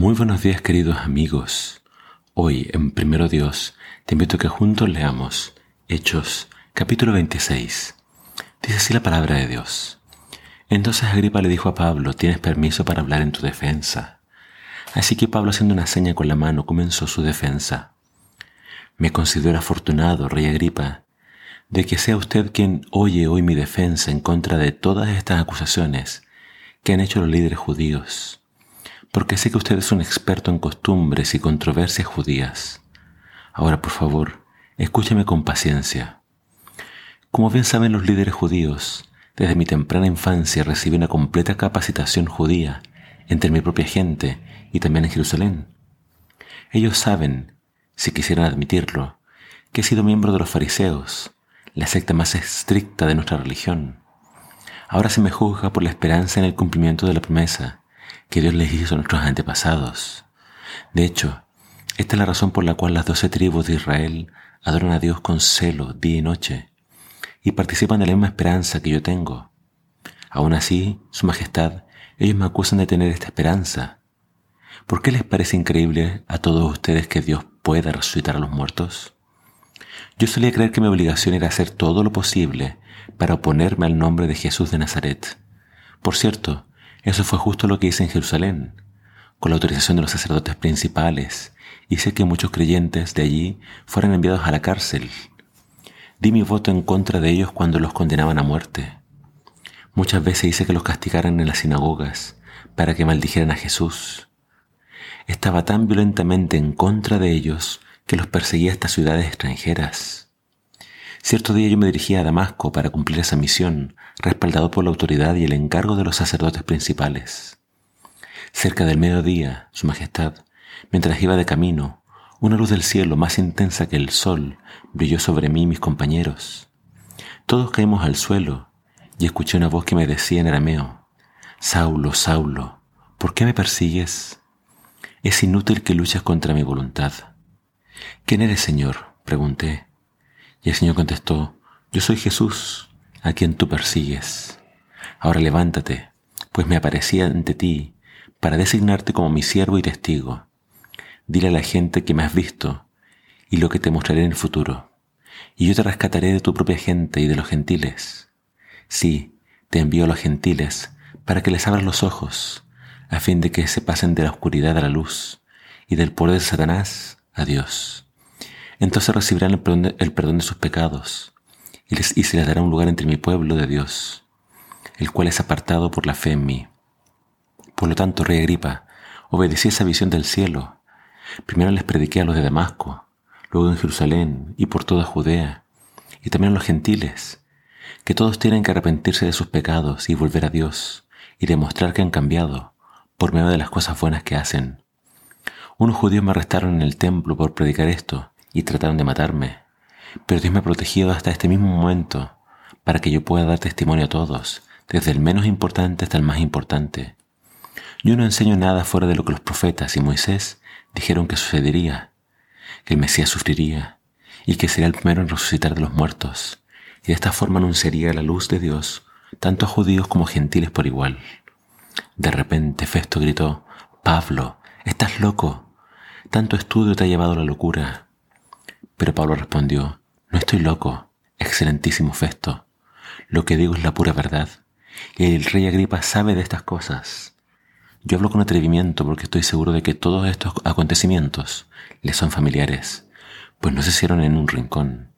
Muy buenos días queridos amigos. Hoy en Primero Dios te invito a que juntos leamos Hechos capítulo 26. Dice así la palabra de Dios. Entonces Agripa le dijo a Pablo, tienes permiso para hablar en tu defensa. Así que Pablo haciendo una seña con la mano comenzó su defensa. Me considero afortunado, rey Agripa, de que sea usted quien oye hoy mi defensa en contra de todas estas acusaciones que han hecho los líderes judíos, porque sé que usted es un experto en costumbres y controversias judías. Ahora, por favor, escúcheme con paciencia. Como bien saben los líderes judíos, desde mi temprana infancia recibí una completa capacitación judía entre mi propia gente y también en Jerusalén. Ellos saben, si quisieran admitirlo, que he sido miembro de los fariseos, la secta más estricta de nuestra religión. Ahora se me juzga por la esperanza en el cumplimiento de la promesa que Dios les hizo a nuestros antepasados. De hecho, esta es la razón por la cual las doce tribus de Israel adoran a Dios con celo día y noche y participan de la misma esperanza que yo tengo. Aún así, Su Majestad, ellos me acusan de tener esta esperanza. ¿Por qué les parece increíble a todos ustedes que Dios pueda resucitar a los muertos? Yo solía creer que mi obligación era hacer todo lo posible para oponerme al nombre de Jesús de Nazaret. Por cierto, eso fue justo lo que hice en Jerusalén, con la autorización de los sacerdotes principales, hice que muchos creyentes de allí fueran enviados a la cárcel. Di mi voto en contra de ellos cuando los condenaban a muerte. Muchas veces hice que los castigaran en las sinagogas para que maldijeran a Jesús. Estaba tan violentamente en contra de ellos que los perseguía hasta ciudades extranjeras. Cierto día yo me dirigía a Damasco para cumplir esa misión, respaldado por la autoridad y el encargo de los sacerdotes principales. Cerca del mediodía, Su Majestad, mientras iba de camino, una luz del cielo más intensa que el sol brilló sobre mí y mis compañeros. Todos caímos al suelo y escuché una voz que me decía en arameo, Saulo, Saulo, ¿por qué me persigues? Es inútil que luches contra mi voluntad. ¿Quién eres, Señor? pregunté. Y el Señor contestó, Yo soy Jesús, a quien tú persigues. Ahora levántate, pues me aparecí ante ti para designarte como mi siervo y testigo. Dile a la gente que me has visto y lo que te mostraré en el futuro. Y yo te rescataré de tu propia gente y de los gentiles. Sí, te envío a los gentiles para que les abras los ojos, a fin de que se pasen de la oscuridad a la luz y del poder de Satanás a Dios entonces recibirán el perdón, de, sus pecados y, y se les dará un lugar entre mi pueblo de Dios, el cual es apartado por la fe en mí. Por lo tanto, rey Agripa, obedecí esa visión del cielo. Primero les prediqué a los de Damasco, luego en Jerusalén y por toda Judea, y también a los gentiles, que todos tienen que arrepentirse de sus pecados y volver a Dios, y demostrar que han cambiado por medio de las cosas buenas que hacen. Unos judíos me arrestaron en el templo por predicar esto, y trataron de matarme. Pero Dios me ha protegido hasta este mismo momento para que yo pueda dar testimonio a todos, desde el menos importante hasta el más importante. Yo no enseño nada fuera de lo que los profetas y Moisés dijeron que sucedería, que el Mesías sufriría y que sería el primero en resucitar de los muertos, y de esta forma anunciaría la luz de Dios tanto a judíos como gentiles por igual. De repente Festo gritó, Pablo, estás loco, tanto estudio te ha llevado a la locura. Pero Pablo respondió, no estoy loco, excelentísimo Festo. Lo que digo es la pura verdad. Y el rey Agripa sabe de estas cosas. Yo hablo con atrevimiento porque estoy seguro de que todos estos acontecimientos le son familiares, pues no se hicieron en un rincón.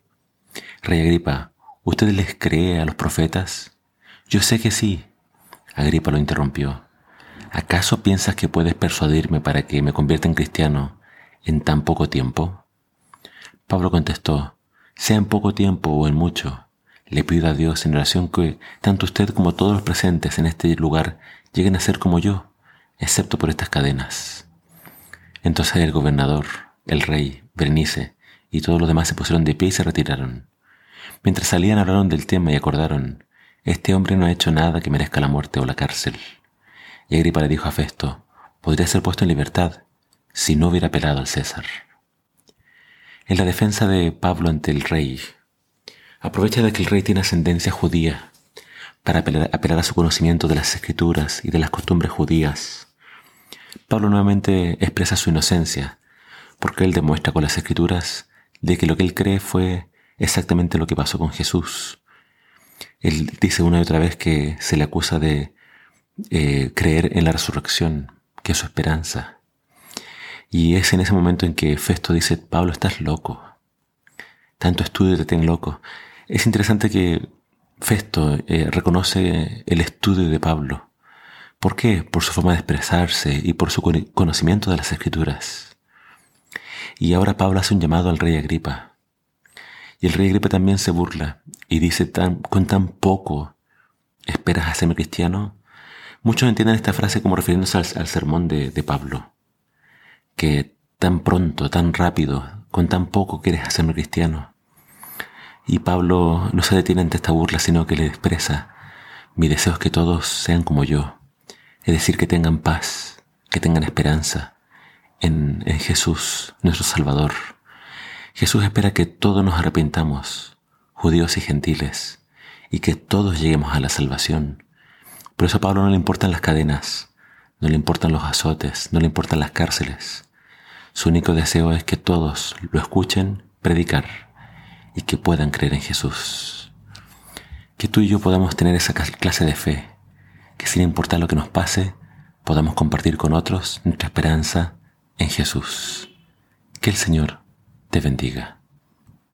Rey Agripa, ¿usted les cree a los profetas? Yo sé que sí. Agripa lo interrumpió. ¿Acaso piensas que puedes persuadirme para que me convierta en cristiano en tan poco tiempo? Pablo contestó, sea en poco tiempo o en mucho, le pido a Dios en oración que tanto usted como todos los presentes en este lugar lleguen a ser como yo, excepto por estas cadenas. Entonces el gobernador, el rey, Bernice y todos los demás se pusieron de pie y se retiraron. Mientras salían hablaron del tema y acordaron, este hombre no ha hecho nada que merezca la muerte o la cárcel. Y Agripa le dijo a Festo, podría ser puesto en libertad si no hubiera apelado al César en la defensa de Pablo ante el rey. Aprovecha de que el rey tiene ascendencia judía para apelar, a su conocimiento de las escrituras y de las costumbres judías. Pablo nuevamente expresa su inocencia, porque él demuestra con las escrituras de que lo que él cree fue exactamente lo que pasó con Jesús. Él dice una y otra vez que se le acusa de eh, creer en la resurrección, que es su esperanza. Y es en ese momento en que Festo dice, Pablo, estás loco. Tanto estudio te ten loco. Es interesante que Festo eh, reconoce el estudio de Pablo. ¿Por qué? Por su forma de expresarse y por su conocimiento de las escrituras. Y ahora Pablo hace un llamado al rey Agripa. Y el rey Agripa también se burla y dice, tan, con tan poco esperas hacerme cristiano. Muchos entienden esta frase como refiriéndose al, sermón de Pablo, que tan pronto, tan rápido, con tan poco quieres hacerme cristiano. Y Pablo no se detiene ante esta burla, sino que le expresa, mi deseo es que todos sean como yo, es decir, que tengan paz, que tengan esperanza en, en Jesús, nuestro Salvador. Jesús espera que todos nos arrepentamos, judíos y gentiles, y que todos lleguemos a la salvación. Por eso a Pablo no le importan las cadenas, no le importan los azotes, no le importan las cárceles. Su único deseo es que todos lo escuchen predicar y que puedan creer en Jesús. Que tú y yo podamos tener esa clase de fe, que sin importar lo que nos pase, podamos compartir con otros nuestra esperanza en Jesús. Que el Señor te bendiga.